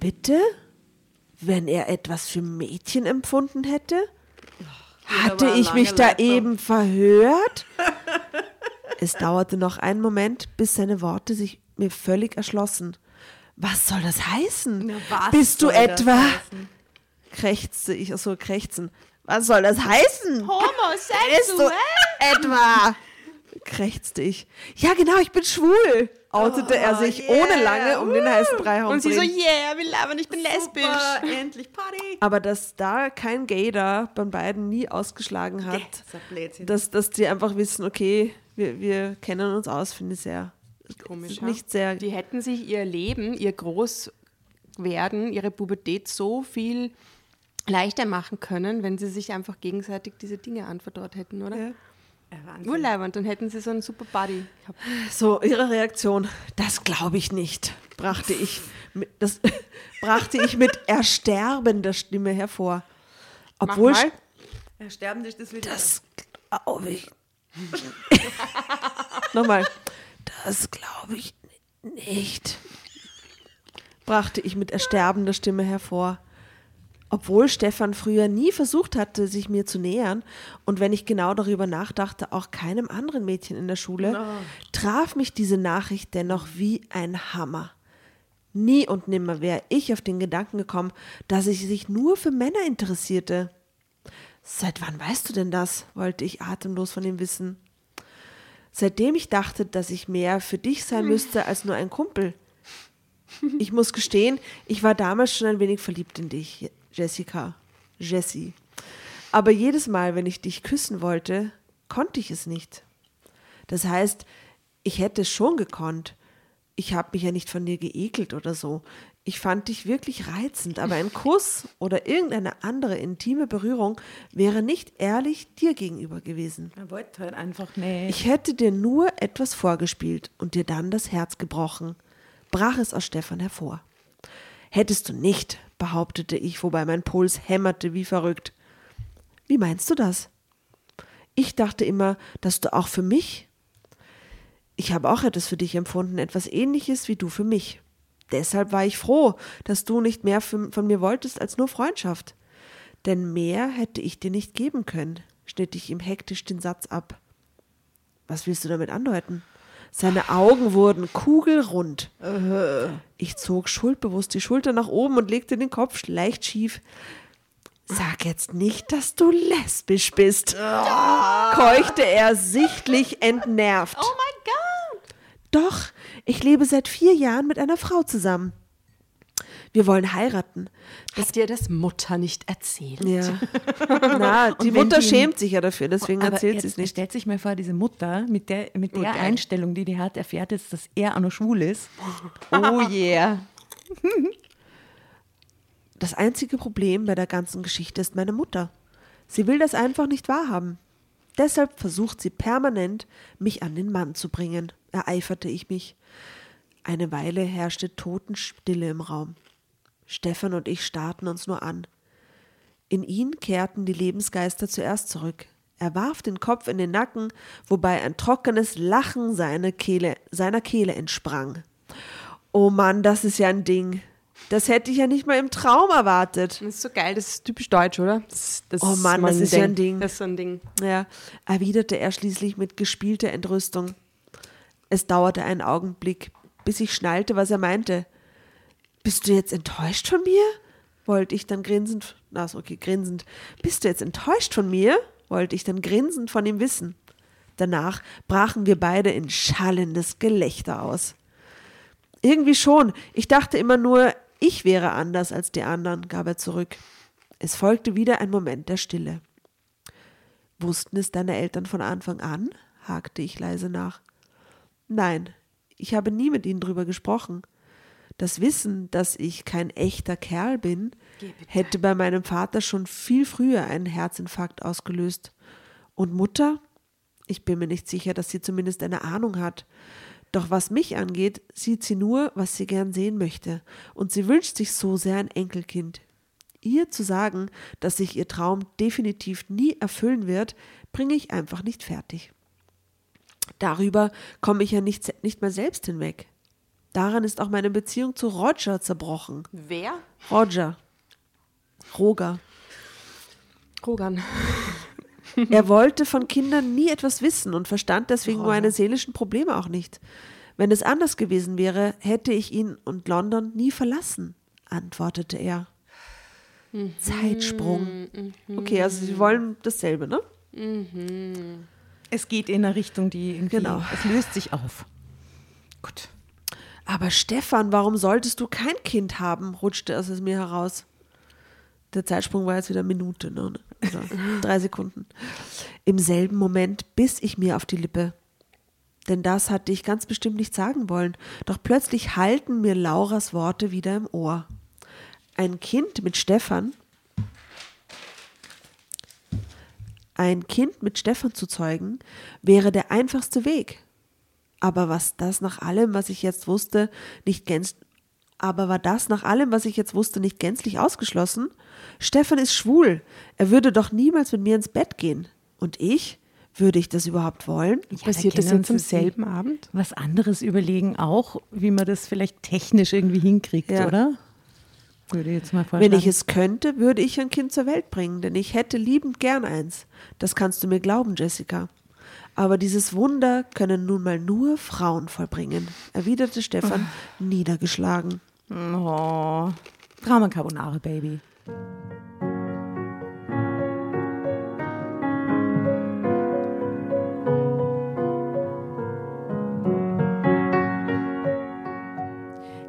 Bitte? Wenn er etwas für Mädchen empfunden hätte? Hatte ich mich da eben verhört? es dauerte noch einen Moment, bis seine Worte sich mir völlig erschlossen. Was soll das heißen? was Bist du etwa? Krächzte ich, so krächzen. Was soll das heißen? Homosexuell? Bist du etwa? Krächzte ich. Ja, genau, ich bin schwul, outete er sich ohne lange um den heißen Brei Und sie so, yeah, will aber ich bin lesbisch. endlich Party. Aber dass da kein Gay da beim beiden nie ausgeschlagen hat, Blödsinn. dass, dass die einfach wissen, okay, wir, wir kennen uns aus, finde ich sehr. Komisch, nicht sehr. Die hätten sich ihr Leben, ihr Großwerden, ihre Pubertät so viel leichter machen können, wenn sie sich einfach gegenseitig diese Dinge anvertraut hätten, oder? Ja. Urleibend, dann hätten sie so einen super Buddy. gehabt. So, ihre Reaktion, das glaube ich nicht, brachte ich, mit, das, brachte ich mit ersterbender Stimme hervor. Obwohl, mal. Sterben ist das wieder. das glaube ich. Nochmal, das glaube ich nicht, brachte ich mit ersterbender Stimme hervor. Obwohl Stefan früher nie versucht hatte, sich mir zu nähern und wenn ich genau darüber nachdachte, auch keinem anderen Mädchen in der Schule, traf mich diese Nachricht dennoch wie ein Hammer. Nie und nimmer wäre ich auf den Gedanken gekommen, dass ich sich nur für Männer interessierte. Seit wann weißt du denn das? wollte ich atemlos von ihm wissen. Seitdem ich dachte, dass ich mehr für dich sein müsste als nur ein Kumpel. Ich muss gestehen, ich war damals schon ein wenig verliebt in dich, Jessica. Jessie. Aber jedes Mal, wenn ich dich küssen wollte, konnte ich es nicht. Das heißt, ich hätte es schon gekonnt. Ich habe mich ja nicht von dir geekelt oder so. Ich fand dich wirklich reizend, aber ein Kuss oder irgendeine andere intime Berührung wäre nicht ehrlich dir gegenüber gewesen. Er wollte halt einfach nicht. Ich hätte dir nur etwas vorgespielt und dir dann das Herz gebrochen, brach es aus Stefan hervor. Hättest du nicht, behauptete ich, wobei mein Puls hämmerte wie verrückt. Wie meinst du das? Ich dachte immer, dass du auch für mich. Ich habe auch etwas für dich empfunden, etwas ähnliches wie du für mich. Deshalb war ich froh, dass du nicht mehr von mir wolltest als nur Freundschaft. Denn mehr hätte ich dir nicht geben können, schnitt ich ihm hektisch den Satz ab. Was willst du damit andeuten? Seine Augen wurden kugelrund. Ich zog schuldbewusst die Schulter nach oben und legte den Kopf leicht schief. Sag jetzt nicht, dass du lesbisch bist, keuchte er sichtlich entnervt. Oh mein Gott! Doch, ich lebe seit vier Jahren mit einer Frau zusammen. Wir wollen heiraten. Hat dir das Mutter nicht erzählt? Ja. Na, die Mutter die- schämt sich ja dafür, deswegen erzählt sie es nicht. Stellt sich mal vor, diese Mutter mit der, mit der geil. Einstellung, die die hat, erfährt jetzt, dass er auch noch schwul ist. Oh yeah. Das einzige Problem bei der ganzen Geschichte ist meine Mutter. Sie will das einfach nicht wahrhaben. Deshalb versucht sie permanent, mich an den Mann zu bringen, ereiferte ich mich. Eine Weile herrschte Totenstille im Raum. Stefan und ich starrten uns nur an. In ihn kehrten die Lebensgeister zuerst zurück. Er warf den Kopf in den Nacken, wobei ein trockenes Lachen seine Kehle, seiner Kehle entsprang. Oh Mann, das ist ja ein Ding. Das hätte ich ja nicht mal im Traum erwartet. Das ist so geil, das ist typisch deutsch, oder? Das, das Oh Mann, das ist ja ein Ding. Das ist so ein Ding. Ja, erwiderte er schließlich mit gespielter Entrüstung. Es dauerte einen Augenblick, bis ich schnallte, was er meinte. Bist du jetzt enttäuscht von mir? wollte ich dann grinsend, na ist okay, grinsend. Bist du jetzt enttäuscht von mir? wollte ich dann grinsend von ihm wissen. Danach brachen wir beide in schallendes Gelächter aus. Irgendwie schon. Ich dachte immer nur, ich wäre anders als die anderen, gab er zurück. Es folgte wieder ein Moment der Stille. Wussten es deine Eltern von Anfang an? hakte ich leise nach. Nein, ich habe nie mit ihnen drüber gesprochen. Das Wissen, dass ich kein echter Kerl bin, hätte bei meinem Vater schon viel früher einen Herzinfarkt ausgelöst. Und Mutter? Ich bin mir nicht sicher, dass sie zumindest eine Ahnung hat. Doch was mich angeht, sieht sie nur, was sie gern sehen möchte. Und sie wünscht sich so sehr ein Enkelkind. Ihr zu sagen, dass sich ihr Traum definitiv nie erfüllen wird, bringe ich einfach nicht fertig. Darüber komme ich ja nicht, nicht mehr selbst hinweg. Daran ist auch meine Beziehung zu Roger zerbrochen. Wer? Roger. Roger. Rogan. Er wollte von Kindern nie etwas wissen und verstand deswegen meine seelischen Probleme auch nicht. Wenn es anders gewesen wäre, hätte ich ihn und London nie verlassen, antwortete er. Zeitsprung. Okay, also sie wollen dasselbe, ne? Es geht in eine Richtung, die irgendwie, Genau. es löst sich auf. Gut. Aber Stefan, warum solltest du kein Kind haben? rutschte es aus mir heraus. Der Zeitsprung war jetzt wieder eine Minute, ne? Oder drei Sekunden. Im selben Moment biss ich mir auf die Lippe. Denn das hatte ich ganz bestimmt nicht sagen wollen. Doch plötzlich hallten mir Lauras Worte wieder im Ohr. Ein Kind mit Stefan? ein Kind mit Stefan zu zeugen, wäre der einfachste Weg. Aber was das nach allem, was ich jetzt wusste, nicht gänzlich aber war das nach allem, was ich jetzt wusste, nicht gänzlich ausgeschlossen? Stefan ist schwul. Er würde doch niemals mit mir ins Bett gehen. Und ich? Würde ich das überhaupt wollen? Ja, Passiert das jetzt am selben Abend? Was anderes überlegen auch, wie man das vielleicht technisch irgendwie hinkriegt, ja. oder? Würde ich jetzt mal vorstellen. Wenn ich es könnte, würde ich ein Kind zur Welt bringen, denn ich hätte liebend gern eins. Das kannst du mir glauben, Jessica. Aber dieses Wunder können nun mal nur Frauen vollbringen, erwiderte Stefan oh. niedergeschlagen. Oh, Drama Carbonara, Baby.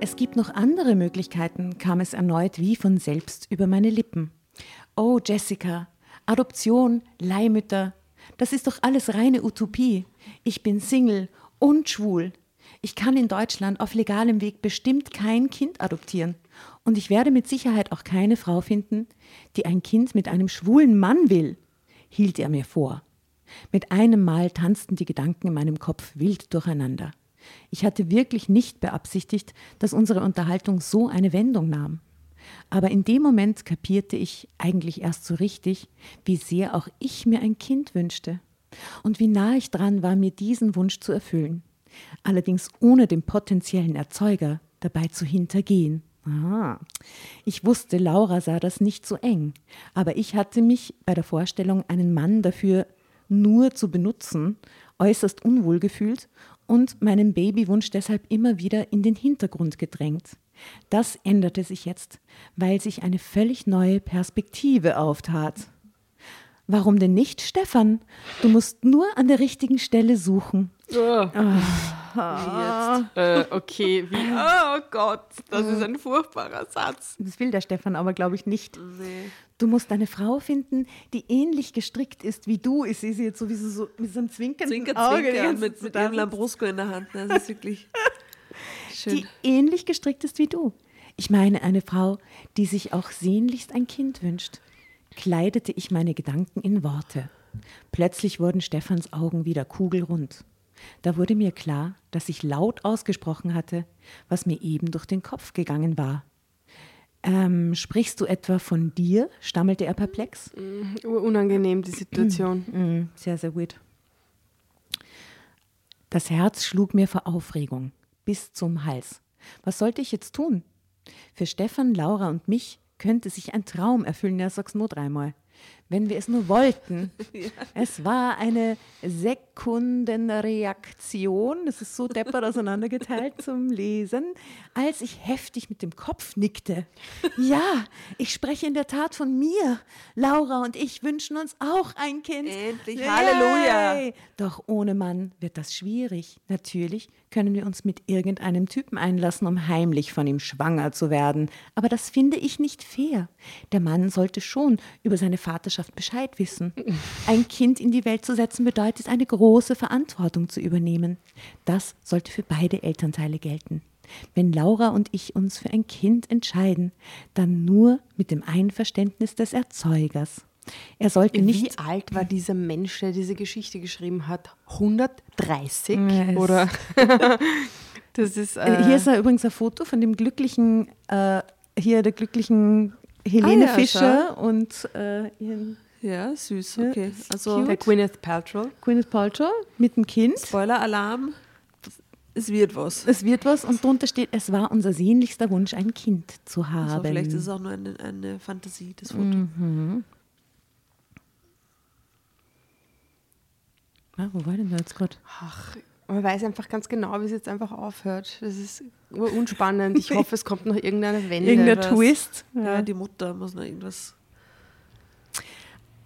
Es gibt noch andere Möglichkeiten, kam es erneut wie von selbst über meine Lippen. Oh, Jessica, Adoption, Leihmütter, das ist doch alles reine Utopie. Ich bin Single und schwul. Ich kann in Deutschland auf legalem Weg bestimmt kein Kind adoptieren. Und ich werde mit Sicherheit auch keine Frau finden, die ein Kind mit einem schwulen Mann will, hielt er mir vor. Mit einem Mal tanzten die Gedanken in meinem Kopf wild durcheinander. Ich hatte wirklich nicht beabsichtigt, dass unsere Unterhaltung so eine Wendung nahm. Aber in dem Moment kapierte ich eigentlich erst so richtig, wie sehr auch ich mir ein Kind wünschte und wie nah ich dran war, mir diesen Wunsch zu erfüllen. Allerdings ohne den potenziellen Erzeuger dabei zu hintergehen. Ah. Ich wusste, Laura sah das nicht so eng, aber ich hatte mich bei der Vorstellung, einen Mann dafür nur zu benutzen, äußerst unwohl gefühlt und meinen Babywunsch deshalb immer wieder in den Hintergrund gedrängt. Das änderte sich jetzt, weil sich eine völlig neue Perspektive auftat. Warum denn nicht, Stefan? Du musst nur an der richtigen Stelle suchen. Oh. Oh. Jetzt. Äh, okay, wie? Oh Gott, das ist ein furchtbarer Satz. Das will der Stefan aber, glaube ich, nicht. Nee. Du musst eine Frau finden, die ähnlich gestrickt ist wie du. Ich sehe sie jetzt sowieso so mit so einem zwinkernden Zwinker, Auge. Zwinker, mit, mit ihrem Lambrusco in der Hand. Das ist wirklich schön. Die ähnlich gestrickt ist wie du. Ich meine eine Frau, die sich auch sehnlichst ein Kind wünscht kleidete ich meine Gedanken in Worte. Plötzlich wurden Stephans Augen wieder kugelrund. Da wurde mir klar, dass ich laut ausgesprochen hatte, was mir eben durch den Kopf gegangen war. Ähm, sprichst du etwa von dir? stammelte er perplex. Mm, unangenehm, die Situation. Mm, mm, sehr, sehr weird. Das Herz schlug mir vor Aufregung bis zum Hals. Was sollte ich jetzt tun? Für Stefan, Laura und mich könnte sich ein Traum erfüllen. Ja, sag's nur dreimal wenn wir es nur wollten. ja. Es war eine Sekundenreaktion, das ist so deppert auseinandergeteilt zum Lesen, als ich heftig mit dem Kopf nickte. Ja, ich spreche in der Tat von mir. Laura und ich wünschen uns auch ein Kind. Endlich, Yay. Halleluja. Doch ohne Mann wird das schwierig. Natürlich können wir uns mit irgendeinem Typen einlassen, um heimlich von ihm schwanger zu werden. Aber das finde ich nicht fair. Der Mann sollte schon über seine Vaterschaft Bescheid wissen. Ein Kind in die Welt zu setzen bedeutet, eine große Verantwortung zu übernehmen. Das sollte für beide Elternteile gelten. Wenn Laura und ich uns für ein Kind entscheiden, dann nur mit dem Einverständnis des Erzeugers. Er sollte nicht. Wie alt war dieser Mensch, der diese Geschichte geschrieben hat? 130? Yes. Oder? das ist. Äh hier ist übrigens ein Foto von dem glücklichen, äh, hier der glücklichen Helene ah, ja, Fischer schau. und äh, ihren. Ja, süß, okay. Also der Gwyneth Paltrow. Gwyneth Paltrow mit dem Kind. Spoiler-Alarm. Es wird was. Es wird was und drunter steht, es war unser sehnlichster Wunsch, ein Kind zu haben. Also vielleicht ist es auch nur eine, eine Fantasie, das Foto. Mhm. Ah, wo war denn da jetzt gerade? Ach, man weiß einfach ganz genau, wie es jetzt einfach aufhört. Das ist unspannend. Ich hoffe, es kommt noch irgendeine Wende. Irgendein Twist. Ja. ja, die Mutter muss noch irgendwas.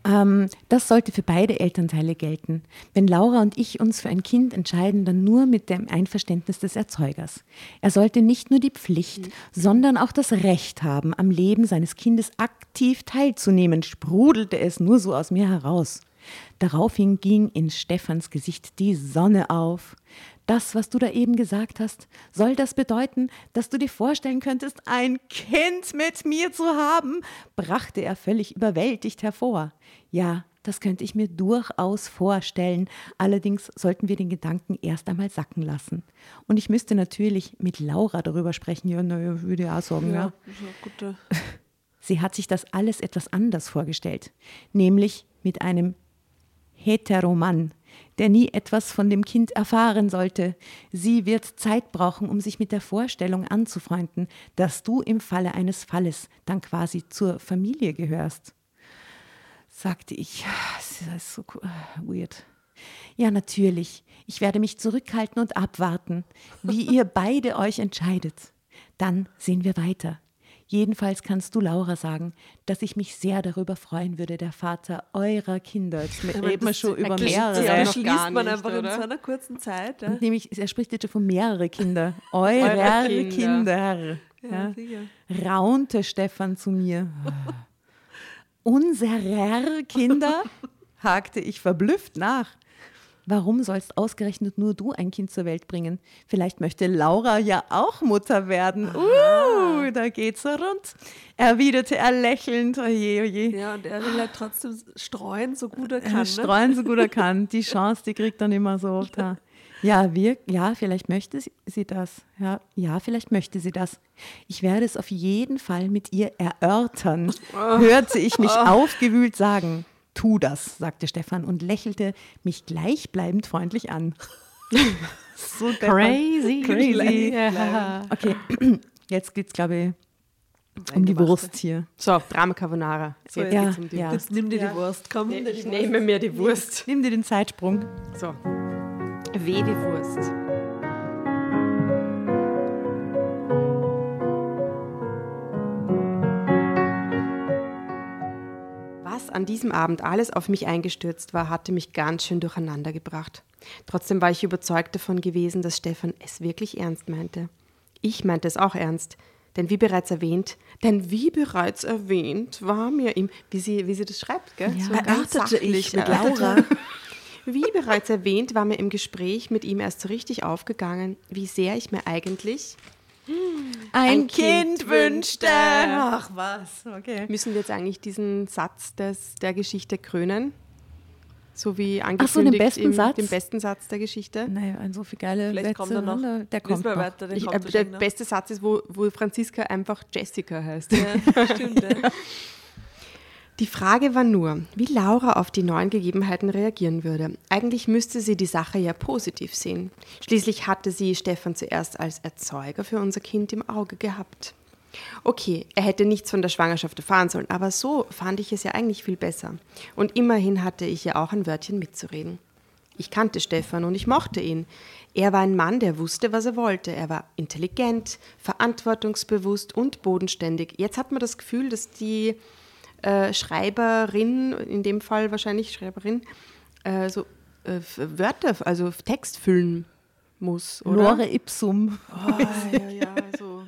Ähm, das sollte für beide Elternteile gelten. Wenn Laura und ich uns für ein Kind entscheiden, dann nur mit dem Einverständnis des Erzeugers. Er sollte nicht nur die Pflicht, mhm. sondern auch das Recht haben, am Leben seines Kindes aktiv teilzunehmen, sprudelte es nur so aus mir heraus. Daraufhin ging in Stephans Gesicht die Sonne auf. Das, was du da eben gesagt hast, soll das bedeuten, dass du dir vorstellen könntest, ein Kind mit mir zu haben? brachte er völlig überwältigt hervor. Ja, Das könnte ich mir durchaus vorstellen. Allerdings sollten wir den Gedanken erst einmal sacken lassen. Und ich müsste natürlich mit Laura darüber sprechen. Ja, naja, würde ich auch sagen, ja. ja. Sie hat sich das alles etwas anders vorgestellt. Nämlich mit einem Heteromann, der nie etwas von dem Kind erfahren sollte. Sie wird Zeit brauchen, um sich mit der Vorstellung anzufreunden, dass du im Falle eines Falles dann quasi zur Familie gehörst. Sagte ich, das ist so weird. Ja, natürlich. Ich werde mich zurückhalten und abwarten, wie ihr beide euch entscheidet. Dann sehen wir weiter. Jedenfalls kannst du Laura sagen, dass ich mich sehr darüber freuen würde, der Vater eurer Kinder. Jetzt reden wir schon über mehrere. Das beschließt man einfach oder? in so einer kurzen Zeit. Ja? Nämlich, er spricht jetzt schon von mehreren Kinder. Eurer Kinder. Kinder. Ja, ja. Raunte Stefan zu mir. Unserer Kinder? hakte ich verblüfft nach. Warum sollst ausgerechnet nur du ein Kind zur Welt bringen? Vielleicht möchte Laura ja auch Mutter werden. Uh, da geht's rund. Erwiderte er lächelnd. Oje, oje. Ja, und er will halt trotzdem streuen, so gut er kann. Ne? Streuen, so gut er kann. Die Chance, die kriegt dann immer so oft. Ja, wir, ja, vielleicht möchte sie das. Ja, ja, vielleicht möchte sie das. Ich werde es auf jeden Fall mit ihr erörtern, hörte ich mich aufgewühlt sagen. Tu das, sagte Stefan und lächelte mich gleichbleibend freundlich an. so crazy. Crazy. Ja. Okay, jetzt geht's, glaube ich, um die Wurst hier. So, Drama Carbonara. So, jetzt, ja, um ja. jetzt nimm dir die Wurst, komm. Nee, ich nehme mir die Wurst. Nimm dir den Zeitsprung. So, weh die Wurst. Was an diesem Abend alles auf mich eingestürzt war, hatte mich ganz schön durcheinander gebracht. Trotzdem war ich überzeugt davon gewesen, dass Stefan es wirklich ernst meinte. Ich meinte es auch ernst. Denn wie bereits erwähnt, denn wie bereits erwähnt, war mir ihm, wie sie, wie sie das schreibt, gell? Ja, so ganz sachlich mit Laura. Wie bereits erwähnt, war mir im Gespräch mit ihm erst so richtig aufgegangen, wie sehr ich mir eigentlich ein, ein kind, kind, wünschte. Ach was, okay. Müssen wir jetzt eigentlich diesen Satz des, der Geschichte krönen? So wie angekündigt so, den besten im, Satz? den besten Satz der Geschichte. Naja, ein so viel geile Vielleicht Sätze. kommt er noch. Der kommt noch. Weiter, ich, äh, der beste Satz ist, wo, wo Franziska einfach Jessica heißt. Ja, stimmt. Ja. Die Frage war nur, wie Laura auf die neuen Gegebenheiten reagieren würde. Eigentlich müsste sie die Sache ja positiv sehen. Schließlich hatte sie Stefan zuerst als Erzeuger für unser Kind im Auge gehabt. Okay, er hätte nichts von der Schwangerschaft erfahren sollen, aber so fand ich es ja eigentlich viel besser. Und immerhin hatte ich ja auch ein Wörtchen mitzureden. Ich kannte Stefan und ich mochte ihn. Er war ein Mann, der wusste, was er wollte. Er war intelligent, verantwortungsbewusst und bodenständig. Jetzt hat man das Gefühl, dass die äh, Schreiberin, in dem Fall wahrscheinlich Schreiberin, äh, so äh, Wörter, also Text füllen muss, oder? Lore ipsum. Oh, ja, ja, so.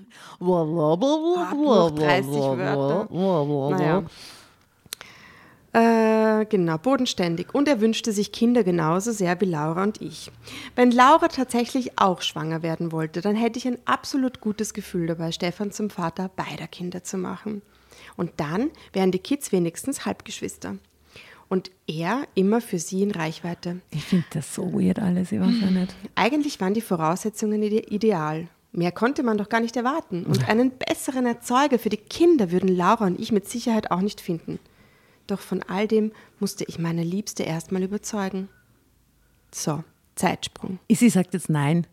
30 Wörter. Naja. Äh, genau, bodenständig. Und er wünschte sich Kinder genauso sehr wie Laura und ich. Wenn Laura tatsächlich auch schwanger werden wollte, dann hätte ich ein absolut gutes Gefühl dabei, Stefan zum Vater beider Kinder zu machen. Und dann wären die Kids wenigstens Halbgeschwister. Und er immer für sie in Reichweite. Ich finde das so weird alles, ich weiß ja nicht. Eigentlich waren die Voraussetzungen ideal. Mehr konnte man doch gar nicht erwarten. Und einen besseren Erzeuger für die Kinder würden Laura und ich mit Sicherheit auch nicht finden. Doch von all dem musste ich meine Liebste erstmal überzeugen. So, Zeitsprung. Sie sagt jetzt nein.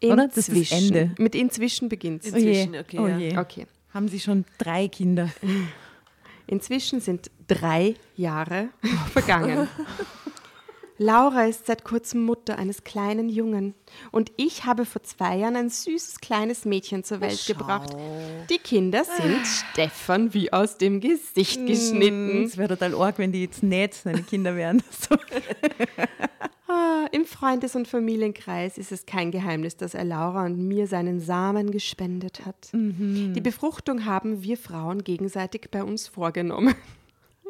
Inzwischen. Oder? Das ist Ende. Mit inzwischen beginnt es. Inzwischen, okay. Oh je. okay. Haben Sie schon drei Kinder? Inzwischen sind drei Jahre vergangen. Laura ist seit kurzem Mutter eines kleinen Jungen und ich habe vor zwei Jahren ein süßes kleines Mädchen zur Welt gebracht. Die Kinder sind Stefan wie aus dem Gesicht geschnitten. Es wäre total arg, wenn die jetzt nicht seine Kinder wären. Ah, Im Freundes- und Familienkreis ist es kein Geheimnis, dass er Laura und mir seinen Samen gespendet hat. Mhm. Die Befruchtung haben wir Frauen gegenseitig bei uns vorgenommen.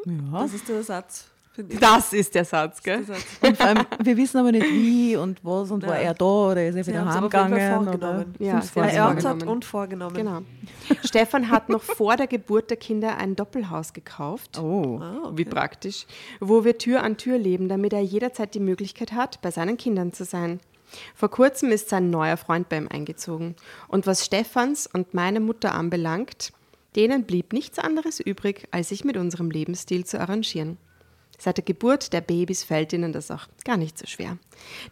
Ja. Das ist der Satz. Das ist der Satz, gell? Das hat- Und vor allem, wir wissen aber nicht wie und was und war Nein. er da oder ist er wieder heimgegangen oder vorgenommen. Ja? Erörtert vorgenommen. und vorgenommen. Genau. Stefan hat noch vor der Geburt der Kinder ein Doppelhaus gekauft. Oh. Ah, okay. Wie praktisch. Wo wir Tür an Tür leben, damit er jederzeit die Möglichkeit hat, bei seinen Kindern zu sein. Vor kurzem ist sein neuer Freund bei ihm eingezogen. Und was Stefans und meine Mutter anbelangt, denen blieb nichts anderes übrig, als sich mit unserem Lebensstil zu arrangieren. Seit der Geburt der Babys fällt ihnen das auch gar nicht so schwer.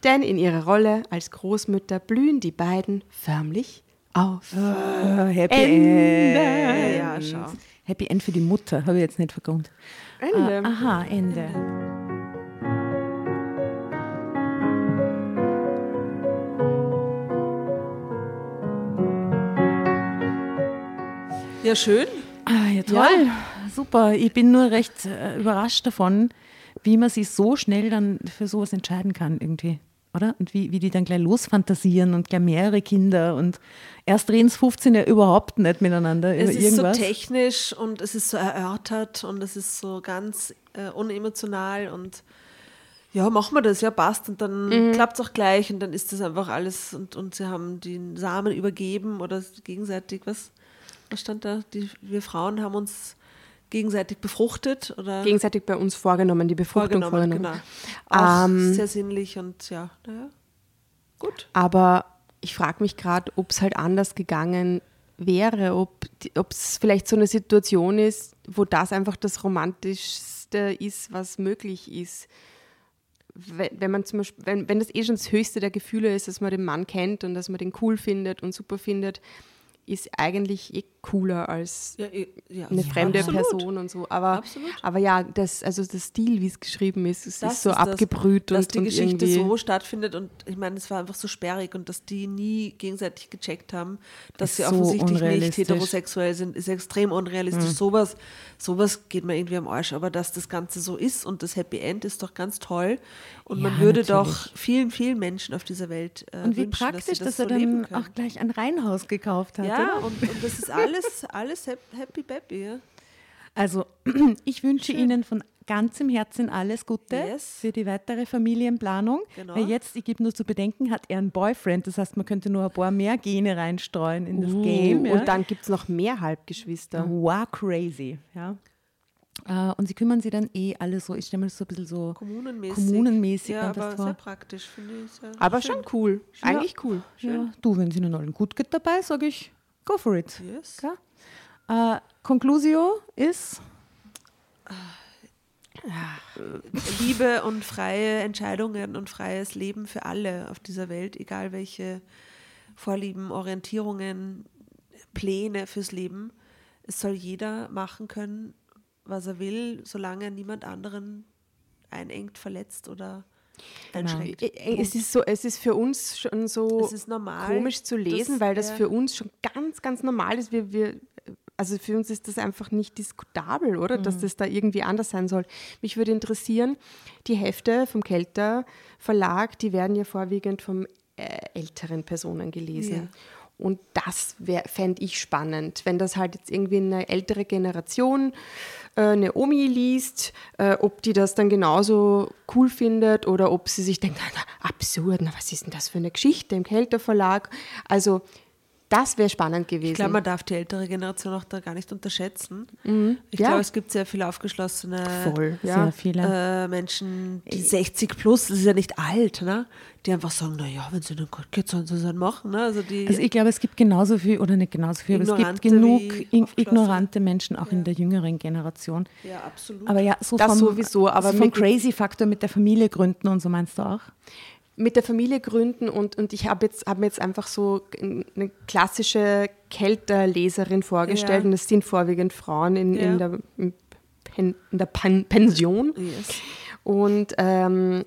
Denn in ihrer Rolle als Großmütter blühen die beiden förmlich auf. Ah, Happy Ende. End. Ja, schau. Happy End für die Mutter, habe ich jetzt nicht vergrund. Ende. Ah, aha, Ende. Ja, schön. Ah, ja, toll. Super. Ich bin nur recht äh, überrascht davon, wie man sich so schnell dann für sowas entscheiden kann irgendwie. Oder? Und wie, wie die dann gleich losfantasieren und gleich mehrere Kinder und erst reden es 15 ja überhaupt nicht miteinander Es ist irgendwas. so technisch und es ist so erörtert und es ist so ganz äh, unemotional und ja, machen wir das, ja, passt. Und dann Mhm. klappt es auch gleich und dann ist das einfach alles und, und sie haben den Samen übergeben oder gegenseitig, was, was stand da? Die, wir Frauen haben uns gegenseitig befruchtet oder Gegenseitig bei uns vorgenommen, die Befruchtung vorgenommen. vorgenommen. Genau. Ähm, sehr sinnlich und ja, naja, gut. Aber ich frage mich gerade, ob es halt anders gegangen wäre, ob es vielleicht so eine Situation ist, wo das einfach das Romantischste ist, was möglich ist. Wenn, wenn man zum Beispiel, wenn, wenn das eh schon das höchste der Gefühle ist, dass man den Mann kennt und dass man den cool findet und super findet, ist eigentlich eh cooler als Ja, ja, eine fremde absolut. Person und so. Aber, Absolut. aber ja, das, also der Stil, wie es geschrieben ist, es Das ist so ist das, abgebrüht dass und, die und Geschichte so stattfindet und ich meine, es war einfach so sperrig und dass die nie gegenseitig gecheckt haben, dass sie so offensichtlich nicht heterosexuell sind, ist extrem unrealistisch. Sowas, sowas geht mir irgendwie am Arsch, aber dass das Ganze so ist und das Happy End ist doch ganz toll und man Ja, würde natürlich. doch vielen, vielen Menschen auf dieser Welt äh, und wie wünschen, praktisch, dass, dass, das er so dann auch gleich ein Reihenhaus gekauft hat. ja, und, und das ist alles, alles hap- happy peppy. Ja? Also, ich wünsche Ihnen von ganzem Herzen alles Gute Yes. für die weitere Familienplanung. Genau. Weil jetzt, ich gebe nur zu bedenken, hat er einen Boyfriend. Das heißt, man könnte nur ein paar mehr Gene reinstreuen in das Uh, Game. Ja. Und dann gibt es noch mehr Halbgeschwister. Wow, crazy. Ja. Äh, Und sie kümmern sich dann eh alle so, ich stelle mir das so ein bisschen so Kommunenmäßig. kommunenmäßig ja, das aber vor. sehr praktisch, finde ich. Sehr Aber schön. schon cool. Eigentlich cool. Ja, du, wenn es Ihnen allen gut geht dabei, sage ich, go for it. Yes. Gell? Äh, Conclusio ist, Liebe und freie Entscheidungen und freies Leben für alle auf dieser Welt, egal welche Vorlieben, Orientierungen, Pläne fürs Leben. Es soll jeder machen können, was er will, solange er niemand anderen einengt, verletzt oder Es ist, so, es ist für uns schon so komisch zu lesen, dass weil das er- für uns schon ganz, ganz normal ist. Wir, wir, also für uns ist das einfach nicht diskutabel, oder? Mhm. Dass das da irgendwie anders sein soll. Mich würde interessieren, die Hefte vom Kelter Verlag, die werden ja vorwiegend von äh, älteren Personen gelesen. Ja. Und das fände ich spannend, wenn das halt jetzt irgendwie eine ältere Generation, äh, eine Omi liest, äh, ob die das dann genauso cool findet oder ob sie sich denkt, absurd, na, was ist denn das für eine Geschichte im Kelter Verlag? Also das wäre spannend gewesen. Ich glaube, man darf die ältere Generation auch da gar nicht unterschätzen. Ich Mhm. Ja. glaube, es gibt sehr viele aufgeschlossene Voll, sehr ja. viele. äh, Menschen, die 60 plus, das ist ja nicht alt, ne? die einfach sagen, naja, wenn sie dann gut geht, sollen sie es dann machen. Ne? Also die, also ich glaube, es gibt genauso viel, oder nicht genauso viel, aber es gibt genug ignorante Menschen, auch in der jüngeren Generation. ja, absolut. Aber ja, so Das vom, sowieso, aber vom mit- Crazy-Faktor mit der Familie gründen und so meinst du auch? Mit der Familie gründen und, und ich habe jetzt, hab mir jetzt einfach so eine klassische Kelterleserin vorgestellt Ja. und es sind vorwiegend Frauen in, Ja. in der, Pen, in der Pen, Pension. yes. Und ähm,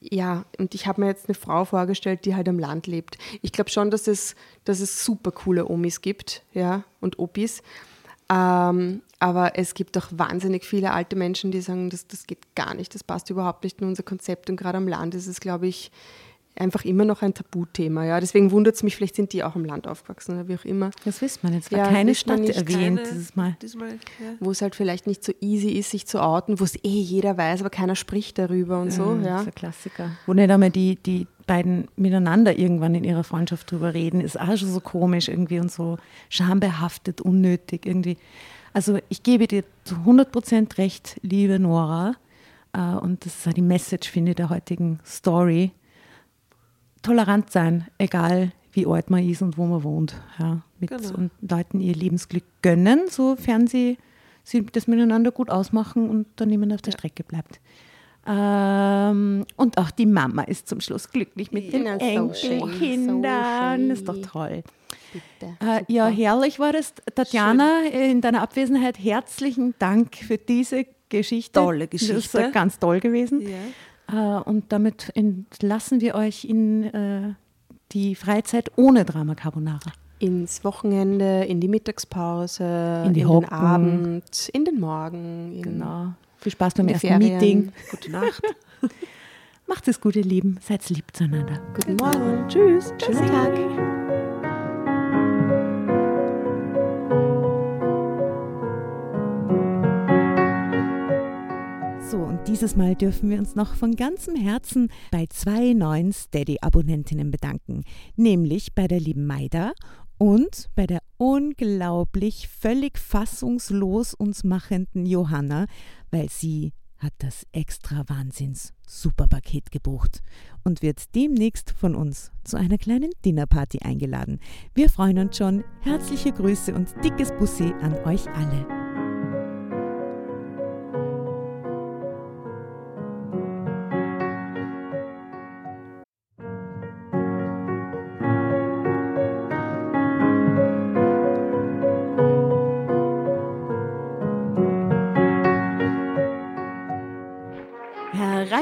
ja, und ich habe mir jetzt eine Frau vorgestellt, die halt am Land lebt. Ich glaube schon, dass es, dass es super coole Omis gibt, ja, und Opis. Ähm, aber es gibt auch wahnsinnig viele alte Menschen, die sagen, das, das geht gar nicht, das passt überhaupt nicht in unser Konzept. Und gerade am Land ist es, glaube ich, einfach immer noch ein Tabuthema. Ja. Deswegen wundert es mich, vielleicht sind die auch im Land aufgewachsen oder wie auch immer. Das wissen wir jetzt. War Ja, keine man Stadt nicht. erwähnt Keine- dieses Mal. Diesmal, ja. Wo es halt vielleicht nicht so easy ist, sich zu outen, wo es eh jeder weiß, aber keiner spricht darüber und so. Das Ja. ist ein Klassiker. Wo nicht einmal die, die beiden miteinander irgendwann in ihrer Freundschaft drüber reden, ist auch schon so komisch irgendwie und so schambehaftet, unnötig irgendwie. Also ich gebe dir zu 100% recht, liebe Nora. Äh, Und das ist auch die Message, finde ich, der heutigen Story. Tolerant sein, egal wie alt man ist und wo man wohnt. Ja, mit Genau. und Leuten ihr Lebensglück gönnen, sofern sie, sie das miteinander gut ausmachen und dann niemand auf der Strecke bleibt. Ähm, und auch die Mama ist zum Schluss glücklich mit den Ja, schön, Enkelkindern. so ist doch schön. toll. Bitte. Äh, ja, herrlich war das. Tatjana, in deiner Abwesenheit herzlichen Dank für diese Geschichte. Tolle Das ist Geschichte. ganz toll gewesen. Ja. Äh, und damit entlassen wir euch in äh, die Freizeit ohne Drama Carbonara. Ins Wochenende, in die Mittagspause, In die den Hocken. Abend, in den Morgen. In Genau. Viel Spaß beim ersten Ferien. Meeting. Gute Nacht. Macht es gut, ihr Lieben. Seid lieb zueinander. Guten Morgen. Tschüss. Schönen Tag. So, und dieses Mal dürfen wir uns noch von ganzem Herzen bei zwei neuen Steady-Abonnentinnen bedanken, nämlich bei der lieben Maida und bei der unglaublich völlig fassungslos uns machenden Johanna, weil sie hat das extra Wahnsinns Superpaket gebucht und wird demnächst von uns zu einer kleinen Dinnerparty eingeladen. Wir freuen uns schon. Herzliche Grüße und dickes Bussi an euch alle.